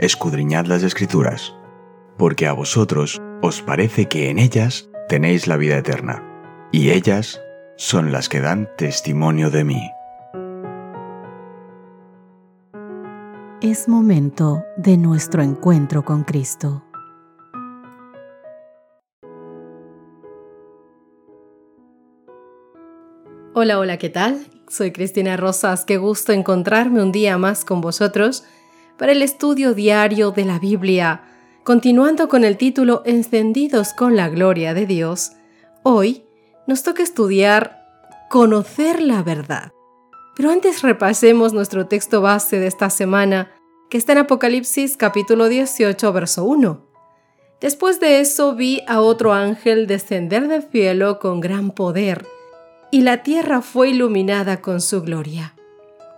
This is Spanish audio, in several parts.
escudriñad las escrituras, porque a vosotros os parece que en ellas tenéis la vida eterna, y ellas son las que dan testimonio de mí. Es momento de nuestro encuentro con Cristo. Hola, hola, ¿qué tal? Soy Cristina Rosas, qué gusto encontrarme un día más con vosotros para el estudio diario de la Biblia, continuando con el título Encendidos con la Gloria de Dios. Hoy nos toca estudiar Conocer la verdad. Pero antes repasemos nuestro texto base de esta semana, que está en Apocalipsis capítulo 18, verso 1. Después de eso vi a otro ángel descender del cielo con gran poder, y la tierra fue iluminada con su gloria.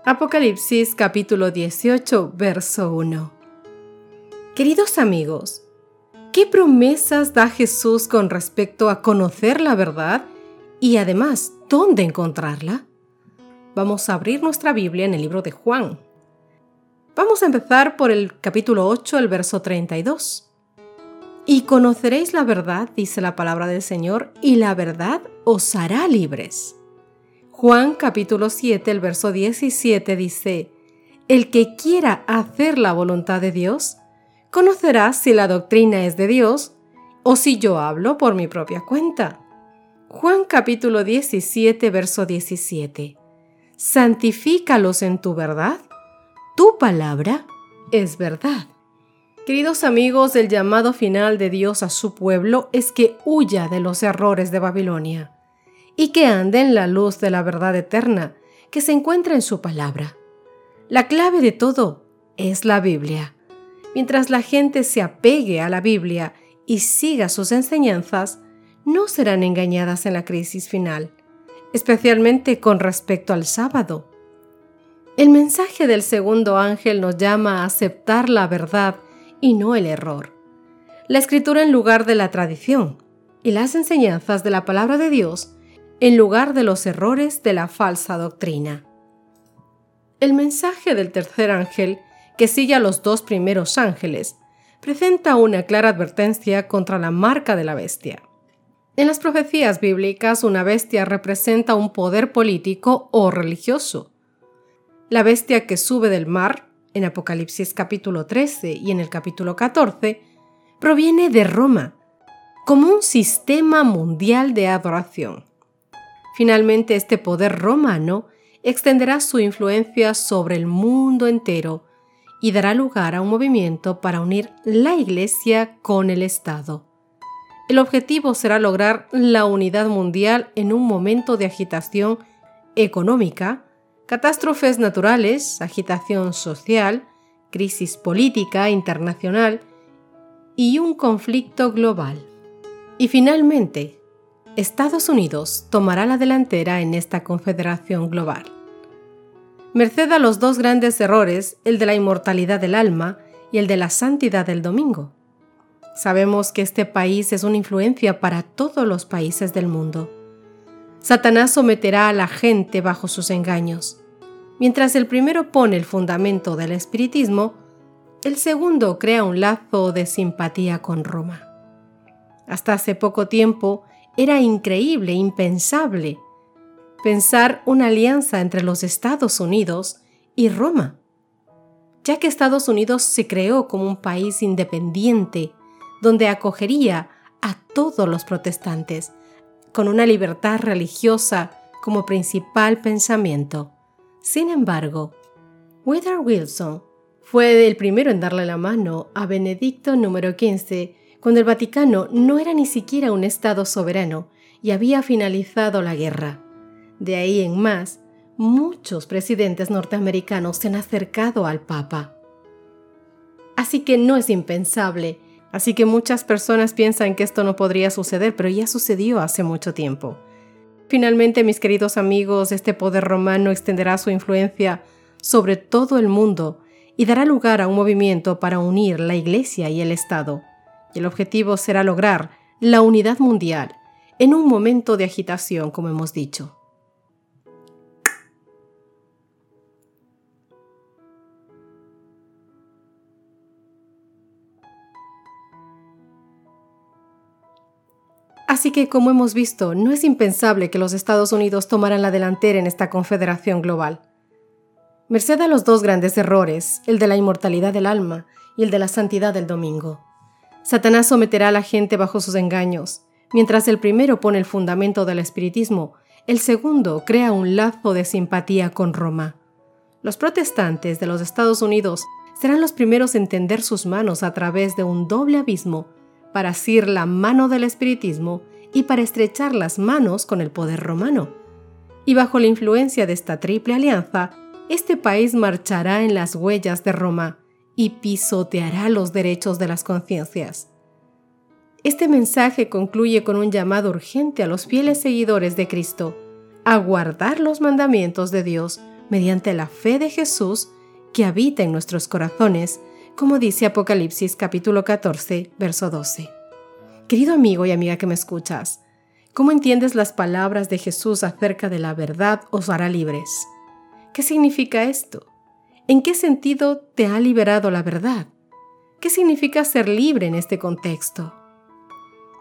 Apocalipsis capítulo 18, verso 1. Queridos amigos, ¿qué promesas da Jesús con respecto a conocer la verdad y además dónde encontrarla? Vamos a abrir nuestra Biblia en el libro de Juan. Vamos a empezar por el capítulo 8, el verso 32. Y conoceréis la verdad, dice la palabra del Señor, y la verdad os hará libres. Juan capítulo 7, el verso 17 dice, El que quiera hacer la voluntad de Dios, conocerá si la doctrina es de Dios o si yo hablo por mi propia cuenta. Juan capítulo 17, verso 17. Santifícalos en tu verdad. Tu palabra es verdad. Queridos amigos, el llamado final de Dios a su pueblo es que huya de los errores de Babilonia y que ande en la luz de la verdad eterna que se encuentra en su palabra. La clave de todo es la Biblia. Mientras la gente se apegue a la Biblia y siga sus enseñanzas, no serán engañadas en la crisis final, especialmente con respecto al sábado. El mensaje del segundo ángel nos llama a aceptar la verdad y no el error. La escritura en lugar de la tradición y las enseñanzas de la palabra de Dios en lugar de los errores de la falsa doctrina. El mensaje del tercer ángel, que sigue a los dos primeros ángeles, presenta una clara advertencia contra la marca de la bestia. En las profecías bíblicas, una bestia representa un poder político o religioso. La bestia que sube del mar, en Apocalipsis capítulo 13 y en el capítulo 14, proviene de Roma, como un sistema mundial de adoración. Finalmente, este poder romano extenderá su influencia sobre el mundo entero y dará lugar a un movimiento para unir la Iglesia con el Estado. El objetivo será lograr la unidad mundial en un momento de agitación económica, catástrofes naturales, agitación social, crisis política internacional y un conflicto global. Y finalmente, Estados Unidos tomará la delantera en esta confederación global. Merced a los dos grandes errores, el de la inmortalidad del alma y el de la santidad del domingo. Sabemos que este país es una influencia para todos los países del mundo. Satanás someterá a la gente bajo sus engaños. Mientras el primero pone el fundamento del espiritismo, el segundo crea un lazo de simpatía con Roma. Hasta hace poco tiempo, era increíble, impensable, pensar una alianza entre los Estados Unidos y Roma, ya que Estados Unidos se creó como un país independiente donde acogería a todos los protestantes, con una libertad religiosa como principal pensamiento. Sin embargo, Woodrow Wilson fue el primero en darle la mano a Benedicto número 15 cuando el Vaticano no era ni siquiera un Estado soberano y había finalizado la guerra. De ahí en más, muchos presidentes norteamericanos se han acercado al Papa. Así que no es impensable, así que muchas personas piensan que esto no podría suceder, pero ya sucedió hace mucho tiempo. Finalmente, mis queridos amigos, este poder romano extenderá su influencia sobre todo el mundo y dará lugar a un movimiento para unir la Iglesia y el Estado y el objetivo será lograr la unidad mundial en un momento de agitación, como hemos dicho. Así que, como hemos visto, no es impensable que los Estados Unidos tomaran la delantera en esta confederación global. Merced a los dos grandes errores, el de la inmortalidad del alma y el de la santidad del domingo. Satanás someterá a la gente bajo sus engaños. Mientras el primero pone el fundamento del espiritismo, el segundo crea un lazo de simpatía con Roma. Los protestantes de los Estados Unidos serán los primeros en tender sus manos a través de un doble abismo para asir la mano del espiritismo y para estrechar las manos con el poder romano. Y bajo la influencia de esta triple alianza, este país marchará en las huellas de Roma y pisoteará los derechos de las conciencias. Este mensaje concluye con un llamado urgente a los fieles seguidores de Cristo a guardar los mandamientos de Dios mediante la fe de Jesús que habita en nuestros corazones, como dice Apocalipsis capítulo 14, verso 12. Querido amigo y amiga que me escuchas, ¿cómo entiendes las palabras de Jesús acerca de la verdad os hará libres? ¿Qué significa esto? ¿En qué sentido te ha liberado la verdad? ¿Qué significa ser libre en este contexto?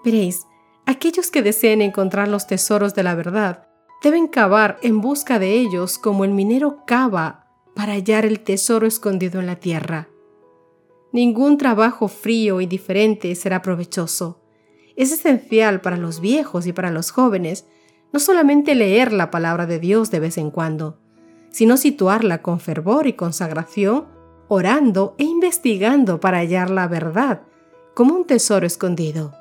Veréis, aquellos que deseen encontrar los tesoros de la verdad deben cavar en busca de ellos como el minero cava para hallar el tesoro escondido en la tierra. Ningún trabajo frío y diferente será provechoso. Es esencial para los viejos y para los jóvenes no solamente leer la palabra de Dios de vez en cuando, sino situarla con fervor y consagración, orando e investigando para hallar la verdad, como un tesoro escondido.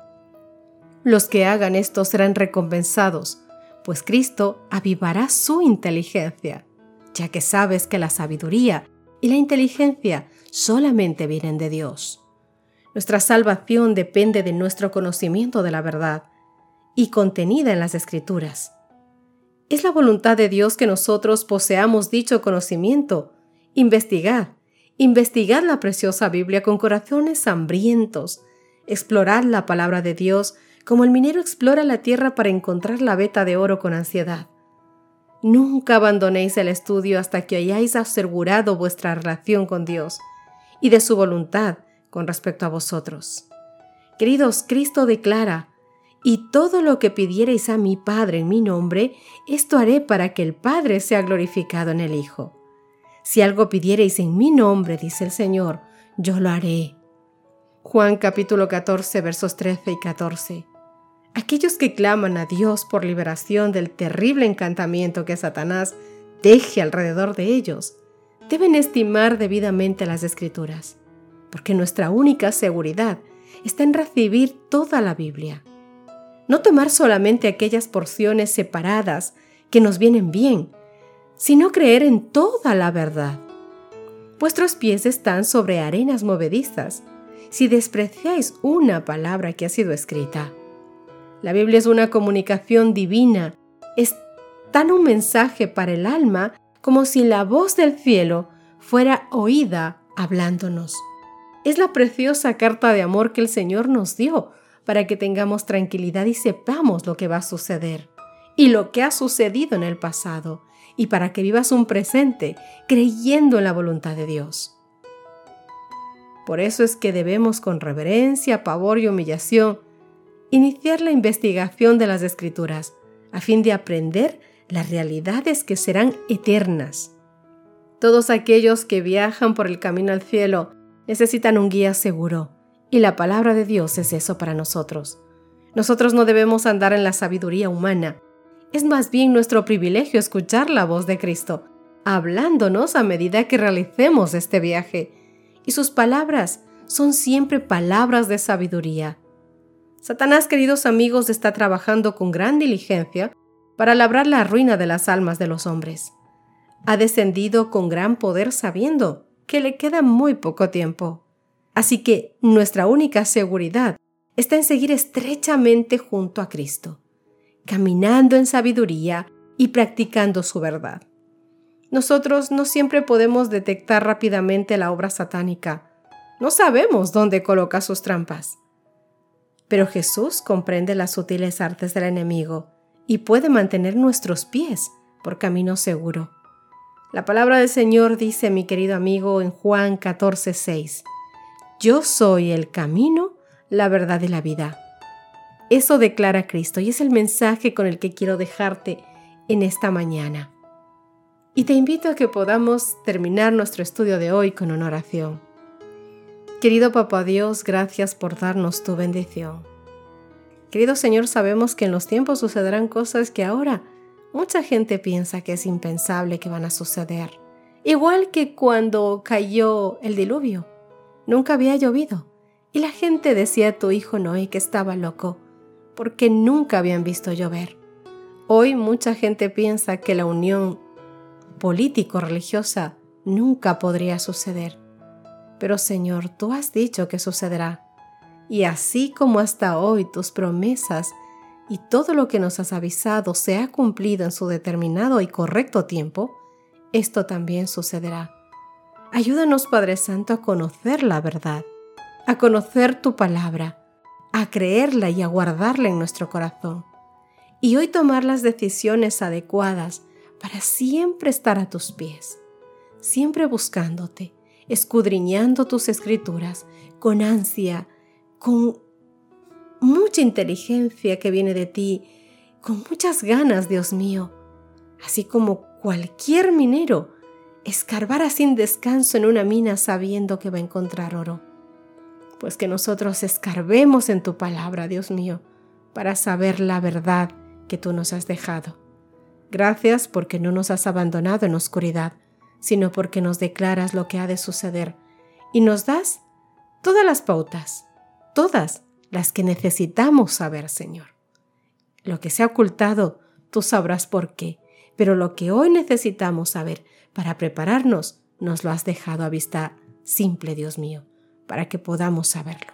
Los que hagan esto serán recompensados, pues Cristo avivará su inteligencia, ya que sabes que la sabiduría y la inteligencia solamente vienen de Dios. Nuestra salvación depende de nuestro conocimiento de la verdad y contenida en las Escrituras. Es la voluntad de Dios que nosotros poseamos dicho conocimiento. Investigad, investigad la preciosa Biblia con corazones hambrientos. Explorad la palabra de Dios como el minero explora la tierra para encontrar la veta de oro con ansiedad. Nunca abandonéis el estudio hasta que hayáis asegurado vuestra relación con Dios y de su voluntad con respecto a vosotros. Queridos, Cristo declara, y todo lo que pidiereis a mi Padre en mi nombre, esto haré para que el Padre sea glorificado en el Hijo. Si algo pidiereis en mi nombre, dice el Señor, yo lo haré. Juan capítulo 14 versos 13 y 14. Aquellos que claman a Dios por liberación del terrible encantamiento que Satanás deje alrededor de ellos, deben estimar debidamente las escrituras, porque nuestra única seguridad está en recibir toda la Biblia no tomar solamente aquellas porciones separadas que nos vienen bien, sino creer en toda la verdad. Vuestros pies están sobre arenas movedizas si despreciáis una palabra que ha sido escrita. La Biblia es una comunicación divina, es tan un mensaje para el alma como si la voz del cielo fuera oída hablándonos. Es la preciosa carta de amor que el Señor nos dio para que tengamos tranquilidad y sepamos lo que va a suceder y lo que ha sucedido en el pasado y para que vivas un presente creyendo en la voluntad de Dios. Por eso es que debemos con reverencia, pavor y humillación iniciar la investigación de las escrituras a fin de aprender las realidades que serán eternas. Todos aquellos que viajan por el camino al cielo necesitan un guía seguro y la palabra de Dios es eso para nosotros. Nosotros no debemos andar en la sabiduría humana. Es más bien nuestro privilegio escuchar la voz de Cristo, hablándonos a medida que realicemos este viaje. Y sus palabras son siempre palabras de sabiduría. Satanás, queridos amigos, está trabajando con gran diligencia para labrar la ruina de las almas de los hombres. Ha descendido con gran poder sabiendo que le queda muy poco tiempo. Así que nuestra única seguridad está en seguir estrechamente junto a Cristo, caminando en sabiduría y practicando su verdad. Nosotros no siempre podemos detectar rápidamente la obra satánica. No sabemos dónde coloca sus trampas. Pero Jesús comprende las sutiles artes del enemigo y puede mantener nuestros pies por camino seguro. La palabra del Señor dice, mi querido amigo, en Juan 14:6, yo soy el camino, la verdad y la vida. Eso declara Cristo y es el mensaje con el que quiero dejarte en esta mañana. Y te invito a que podamos terminar nuestro estudio de hoy con una oración. Querido Papá Dios, gracias por darnos tu bendición. Querido Señor, sabemos que en los tiempos sucederán cosas que ahora mucha gente piensa que es impensable que van a suceder. Igual que cuando cayó el diluvio. Nunca había llovido. Y la gente decía a tu hijo Noé que estaba loco, porque nunca habían visto llover. Hoy mucha gente piensa que la unión político-religiosa nunca podría suceder. Pero Señor, tú has dicho que sucederá. Y así como hasta hoy tus promesas y todo lo que nos has avisado se ha cumplido en su determinado y correcto tiempo, esto también sucederá. Ayúdanos, Padre Santo, a conocer la verdad, a conocer tu palabra, a creerla y a guardarla en nuestro corazón. Y hoy tomar las decisiones adecuadas para siempre estar a tus pies, siempre buscándote, escudriñando tus escrituras con ansia, con mucha inteligencia que viene de ti, con muchas ganas, Dios mío, así como cualquier minero escarbara sin descanso en una mina sabiendo que va a encontrar oro. Pues que nosotros escarbemos en tu palabra, Dios mío, para saber la verdad que tú nos has dejado. Gracias porque no nos has abandonado en oscuridad, sino porque nos declaras lo que ha de suceder y nos das todas las pautas, todas las que necesitamos saber, Señor. Lo que se ha ocultado, tú sabrás por qué, pero lo que hoy necesitamos saber para prepararnos, nos lo has dejado a vista simple, Dios mío, para que podamos saberlo.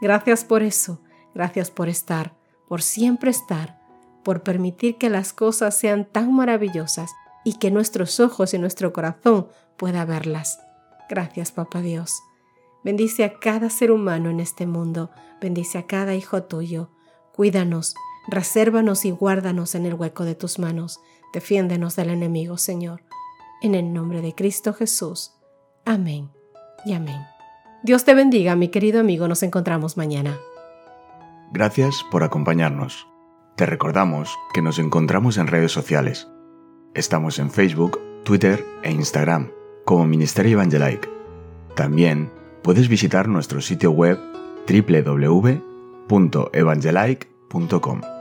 Gracias por eso, gracias por estar, por siempre estar, por permitir que las cosas sean tan maravillosas y que nuestros ojos y nuestro corazón pueda verlas. Gracias, Papá Dios. Bendice a cada ser humano en este mundo, bendice a cada hijo tuyo. Cuídanos, resérvanos y guárdanos en el hueco de tus manos. Defiéndenos del enemigo, Señor. En el nombre de Cristo Jesús. Amén y amén. Dios te bendiga, mi querido amigo. Nos encontramos mañana. Gracias por acompañarnos. Te recordamos que nos encontramos en redes sociales. Estamos en Facebook, Twitter e Instagram como Ministerio Evangelike. También puedes visitar nuestro sitio web www.evangelike.com.